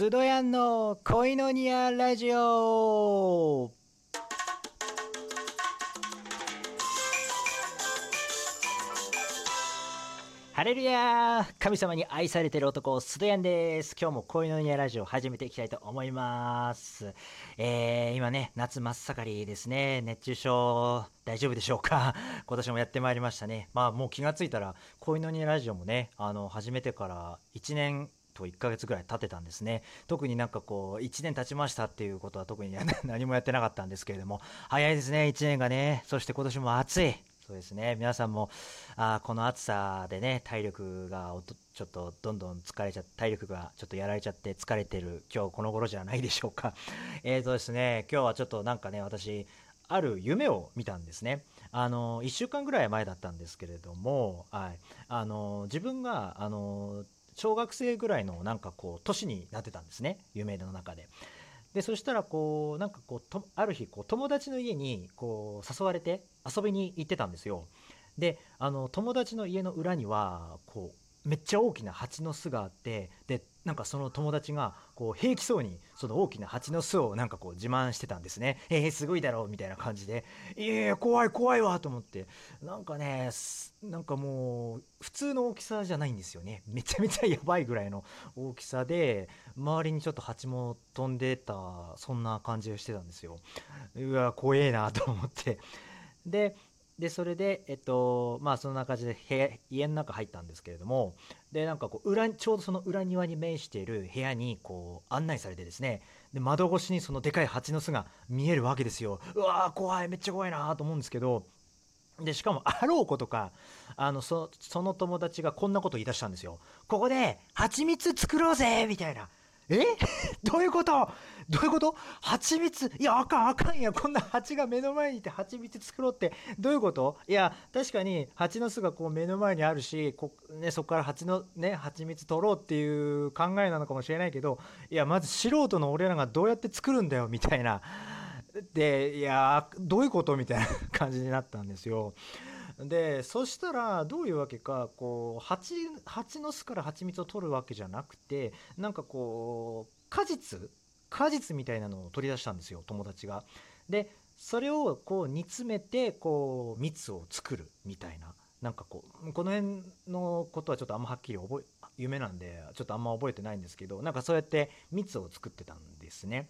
スドヤンの恋のニアラジオハレルヤー神様に愛されてる男、スドヤンです。今日も恋のニアラジオ始めていきたいと思います。えー、今ね、夏真っ盛りですね。熱中症大丈夫でしょうか？今年もやってまいりましたね。まあもう気がついたら、恋のニアラジオもね、あの、始めてから1年と1ヶ月ぐらい経ってたんですね。特になんかこう、1年経ちましたっていうことは特に 何もやってなかったんですけれども、早いですね、1年がね。そして今年も暑い。そうですね。皆さんも、あこの暑さでね、体力がちょっとどんどん疲れちゃって、体力がちょっとやられちゃって疲れてる今日この頃じゃないでしょうか。えーとですね、今日はちょっとなんかね、私、ある夢を見たんですね。あの、1週間ぐらい前だったんですけれども、はい。あの、自分が、あの、小学生ぐらいのなんかこう、年になってたんですね。夢の中で。で、そしたらこう、なんかこう、とある日、こう、友達の家に、こう、誘われて遊びに行ってたんですよ。で、あの、友達の家の裏には、こう、めっちゃ大きな蜂の巣があって、で、なんかその友達が、こう、平気そうに、その大きな蜂の巣をなんかこう自慢してたんですね。えー、すごいだろうみたいな感じで、いやいや、怖い怖いわと思って、なんかね、なんかもう、普通の大きさじゃないんですよね。めちゃめちゃやばいぐらいの大きさで、周りにちょっと蜂も飛んでた、そんな感じをしてたんですよ。うわ、怖えなと思って。で、で、それで、えっと、まあ、そんな感じで部屋、家の中入ったんですけれども、で、なんかこう、裏、ちょうどその裏庭に面している部屋に、こう、案内されてですね、で、窓越しにそのでかい蜂の巣が見えるわけですよ。うわー、怖い、めっちゃ怖いなと思うんですけど、で、しかも、あろうことか、あの、そ、その友達がこんなこと言い出したんですよ。ここで、蜂蜜作ろうぜみたいな。え？どういうこと？どういうこと？蜂蜜？いや、あかんあかんや。こんな蜂が目の前にいて蜂蜜作ろうって、どういうこと？いや、確かに蜂の巣がこう目の前にあるし、こね、そこから蜂のね、蜂蜜取ろうっていう考えなのかもしれないけど、いや、まず素人の俺らがどうやって作るんだよ、みたいな。で、いや、どういうこと？みたいな感じになったんですよ。で、そしたら、どういうわけか、こう、蜂、蜂の巣から蜂蜜を取るわけじゃなくて、なんかこう、果実果実みたいなのを取り出したんですよ、友達が。で、それをこう煮詰めて、こう、蜜を作るみたいな。なんかこう、この辺のことはちょっとあんまはっきり覚え、夢なんで、ちょっとあんま覚えてないんですけど、なんかそうやって蜜を作ってたんですね。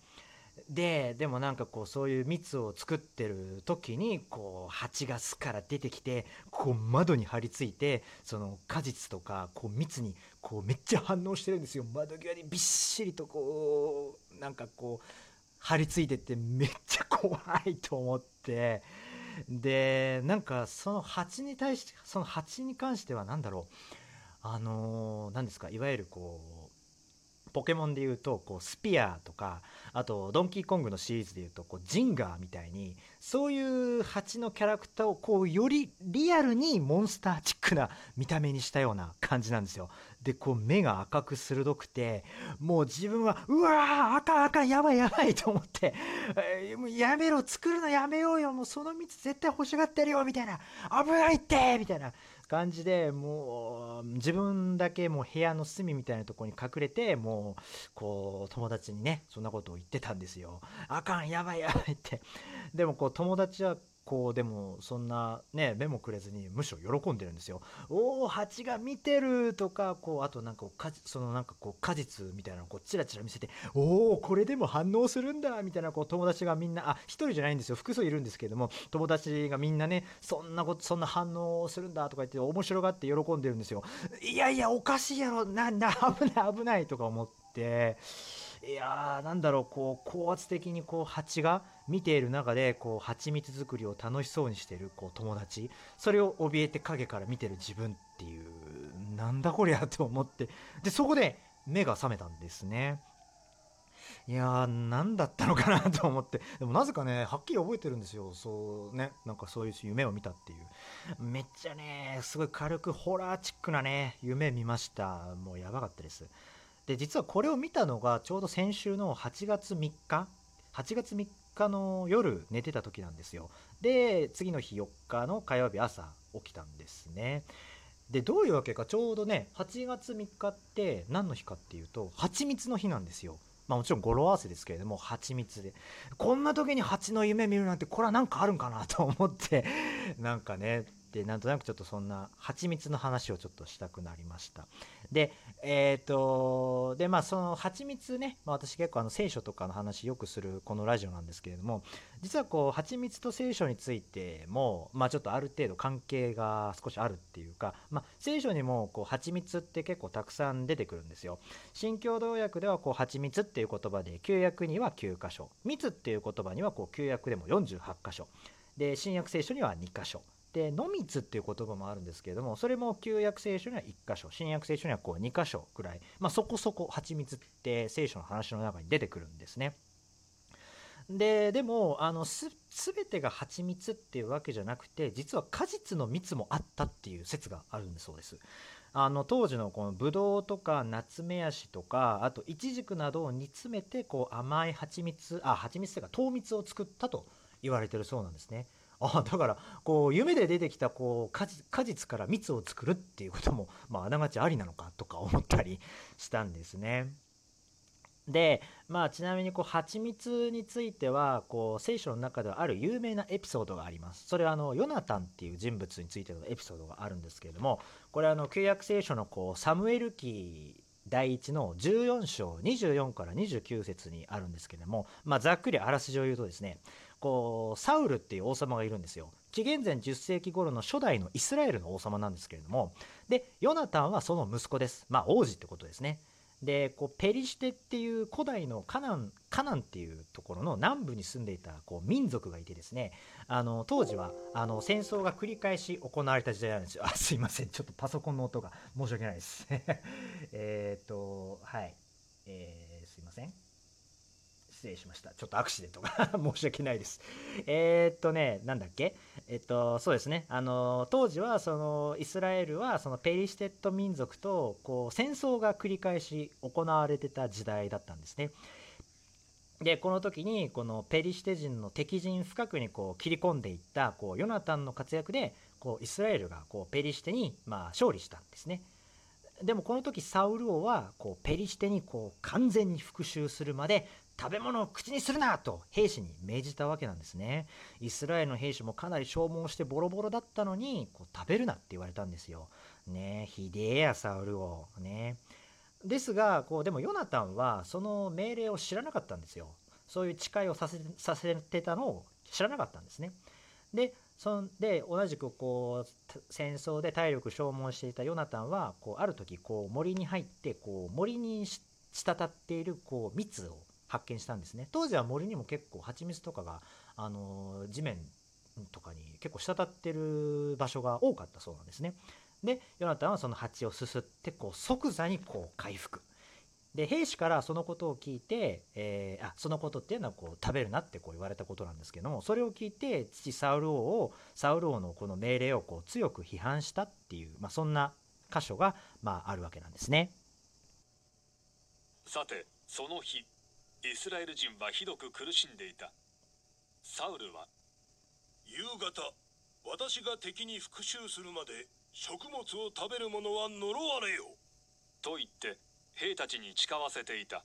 で、でもなんかこう、そういう蜜を作ってる時に、こう、蜂が巣から出てきて、こう、窓に張り付いて、その果実とか、こう、蜜に、こう、めっちゃ反応してるんですよ。窓際にびっしりとこう、なんかこう、張り付いてて、めっちゃ怖いと思って、で、なんかその蜂に対して、その蜂に関しては何だろう、あの、何ですか、いわゆるこう、ポケモンで言うと、こう、スピアとか、あと、ドンキーコングのシリーズで言うと、こう、ジンガーみたいに、そういう蜂のキャラクターを、こう、よりリアルにモンスターチックな見た目にしたような感じなんですよ。で、こう、目が赤く鋭くて、もう自分は、うわー赤赤やばいやばいと思って、えもうやめろ、作るのやめようよ、もうその蜜絶対欲しがってるよ、みたいな、危ないってみたいな感じで、もう、自分だけもう部屋の隅みたいなところに隠れて、もう、こう、友達にね、そんなことを言ってたんですよ。あかん、やばいやばいって。でも、こう、友達は、こう、でも、そんな、ね、目もくれずに、むしろ喜んでるんですよ。おお、蜂が見てるとか、こう、あとなんか、かそのなんかこう、果実みたいなのをこう、チラチラ見せて、おお、これでも反応するんだみたいな、こう、友達がみんな、あ、一人じゃないんですよ。複数いるんですけども、友達がみんなね、そんなこと、そんな反応するんだとか言って、面白がって喜んでるんですよ。いやいや、おかしいやろ、な、な、危ない、危ないとか思って、いやー、なんだろう、こう、高圧的にこう、蜂が見ている中で、こう、蜂蜜作りを楽しそうにしてる、こう、友達。それを怯えて影から見てる自分っていう、なんだこりゃと思って。で、そこで目が覚めたんですね。いやー、何だったのかなと思って。でもなぜかね、はっきり覚えてるんですよ。そうね、なんかそういう夢を見たっていう。めっちゃね、すごい軽くホラーチックなね、夢見ました。もうやばかったです。で、実はこれを見たのがちょうど先週の8月3日 ?8 月3日の夜寝てた時なんですよ。で、次の日4日の火曜日朝起きたんですね。でどういうわけかちょうどね8月3日って何の日かっていうと蜂蜜の日なんですよ。まあ、もちろん語呂合わせですけれども蜂蜜でこんな時に蜂の夢見るなんてこれは何かあるんかなと思ってなんかねでなんとなくちょっとそんな蜂蜜の話をちょっとしたくなりました。でえっ、ー、とでまあその蜂蜜ね、まあ、私結構あの聖書とかの話よくするこのラジオなんですけれども実はこう蜂蜜と聖書についてもまあちょっとある程度関係が少しあるっていうか、まあ、聖書にもこう蜂蜜って結構たくさん出てくるんですよ。新共同訳ではこう蜂蜜っていう言葉で旧約には9箇所。蜜っていう言葉にはこう旧約でも48箇所。で新約聖書には2箇所。で野蜜っていう言葉もあるんですけれどもそれも旧約聖書には1箇所新約聖書にはこう2箇所くらい、まあ、そこそこ蜂蜜って聖書の話の中に出てくるんですね。ででもあのす全てが蜂蜜っていうわけじゃなくて実は果実の蜜もあったっていう説があるんだそうです。あの当時のこのブドウとかナツメヤシとかあとイチジクなどを煮詰めてこう甘い蜂蜜あ蜂蜜というか糖蜜を作ったと言われてるそうなんですね。あ だからこう夢で出てきたこう果実から蜜を作るっていうことも、まあ、ながちありなのかとか思ったりしたんですね。でまあちなみにこう蜂蜜についてはこう聖書の中ではある有名なエピソードがあります。それはあのヨナタンっていう人物についてのエピソードがあるんですけれどもこれあの旧約聖書のこうサムエル記第1の14章24から29節にあるんですけれども、まあ、ざっくりあらすじを言うとですねこうサウルっていう王様がいるんですよ。紀元前10世紀頃の初代のイスラエルの王様なんですけれども。でヨナタンはその息子です。まあ王子ってことですね。でこうペリシテっていう古代のカナンカナンっていうところの南部に住んでいたこう民族がいてですね。あの当時はあの戦争が繰り返し行われた時代なんですよ。あすいません。ちょっとパソコンの音が申し訳ないです。えっとはい。えー、すいません。失礼しました。ちょっとアクシデントが 申し訳ないです。えー、っとね、なんだっけ？えっと、そうですね。あの、当時は、その、イスラエルは、そのペリシテット民族と、こう、戦争が繰り返し行われてた時代だったんですね。でこの時にこのペリシテ人の敵陣深くにこう切り込んでいったこうヨナタンの活躍でこうイスラエルがこうペリシテにまあ勝利したんですね。でもこの時サウル王はこうペリシテにこう完全に復讐するまで食べ物を口にするなと兵士に命じたわけなんですね。イスラエルの兵士もかなり消耗してボロボロだったのにこう食べるなって言われたんですよ。ねえひでえやサウル王ね。ですがこうでもヨナタンはその命令を知らなかったんですよ。そういう誓いをさせさせてたのを知らなかったんですね。でそんで同じくこう戦争で体力消耗していたヨナタンはこうある時こう森に入ってこう森に滴っているこう蜜を発見したんですね。当時は森にも結構蜂蜜とかが、あの地面とかに結構滴ってる場所が多かったそうなんですね。でヨナタンはその蜂をすすってこう即座にこう回復。で兵士からそのことを聞いて、えー、あそのことっていうのはこう食べるなってこう言われたことなんですけどもそれを聞いて父サウル王をサウル王のこの命令をこう強く批判したっていう、まあ、そんな箇所が、まあ、あるわけなんですね。さてその日イスラエル人はひどく苦しんでいた。サウルは夕方私が敵に復讐するまで食物を食べる者は呪われよ。と言って兵たちに誓わせていた。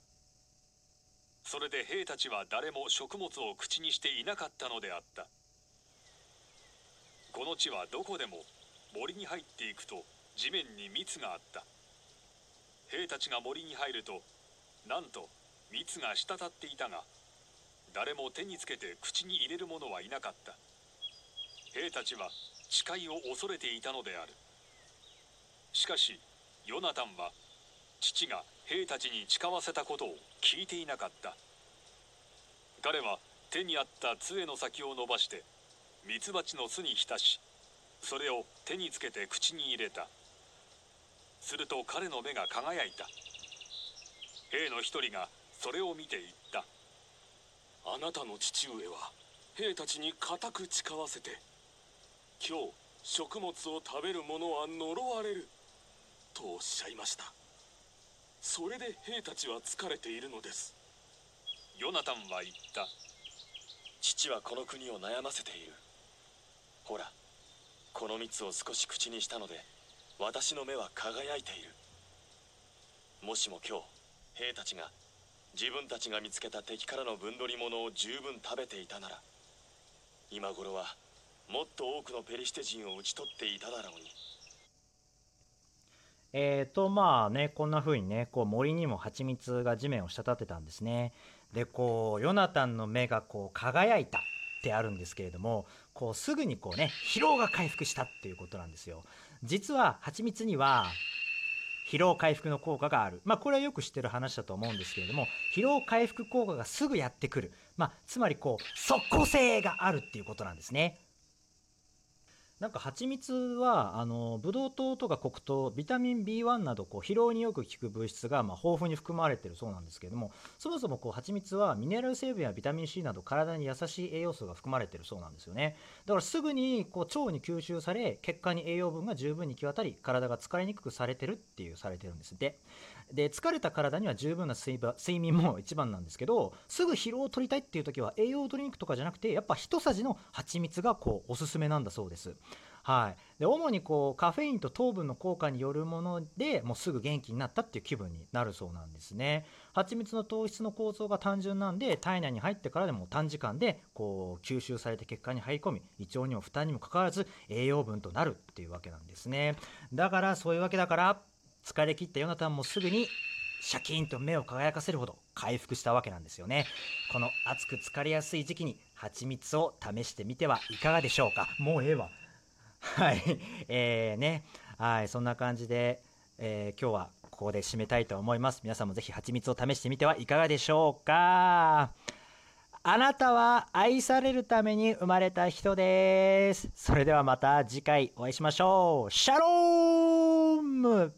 それで兵たちは誰も食物を口にしていなかったのであった。この地はどこでも森に入っていくと地面に蜜があった。兵たちが森に入るとなんと蜜が滴っていたが誰も手につけて口に入れる者はいなかった。兵たちは誓いを恐れていたのである。しかしヨナタンは父が兵たちに誓わせたことを聞いていなかった。彼は手にあった杖の先を伸ばしてミツバチの巣に浸しそれを手につけて口に入れた。すると彼の目が輝いた。兵の一人がそれを見て言った。あなたの父上は兵たちに固く誓わせて今日食物を食べる者は呪われるとおっしゃいました。それで兵たちは疲れているのです。ヨナタンは言った。父はこの国を悩ませている。ほらこの蜜を少し口にしたので私の目は輝いている。もしも今日兵たちが自分たちが見つけた敵からの分取り物を十分食べていたなら今頃はもっと多くのペリシテ人を討ち取っていただろうに。えーとまあねこんな風にねこう森にも蜂蜜が地面を滴ってたんですね。でこうヨナタンの目がこう輝いたってあるんですけれどもこうすぐにこうね疲労が回復したっていうことなんですよ。実は蜂蜜には疲労回復の効果がある。まあこれはよく知ってる話だと思うんですけれども疲労回復効果がすぐやってくる。まあつまりこう即効性があるっていうことなんですね。なんか蜂蜜はあのブドウ糖とか黒糖ビタミン B1 などこう疲労によく効く物質がまあ豊富に含まれているそうなんですけれどもそもそもこう蜂蜜はミネラル成分やビタミン C など体に優しい栄養素が含まれているそうなんですよね。だからすぐにこう腸に吸収され血管に栄養分が十分に行き渡り体が疲れにくくされてるっていうされてるんですでで疲れた体には十分な睡睡眠も一番なんですけどすぐ疲労を取りたいっていう時は栄養ドリンクとかじゃなくてやっぱ一さじの蜂蜜がこうおすすめなんだそうです。はい、で主にこうカフェインと糖分の効果によるものでもうすぐ元気になったっていう気分になるそうなんですね。蜂蜜の糖質の構造が単純なんで体内に入ってからでも短時間でこう吸収されて血管に入り込み胃腸にも負担にもかかわらず栄養分となるっていうわけなんですね。だからそういうわけだから疲れ切ったヨナタンもすぐにシャキーンと目を輝かせるほど回復したわけなんですよねこの暑く疲れやすい時期に蜂蜜を試してみてはいかがでしょうか？もうええわはい、えー、ね、はい、そんな感じで、えー、今日はここで締めたいと思います。皆さんもぜひ蜂蜜を試してみてはいかがでしょうか？あなたは愛されるために生まれた人です。それではまた次回お会いしましょう。シャローム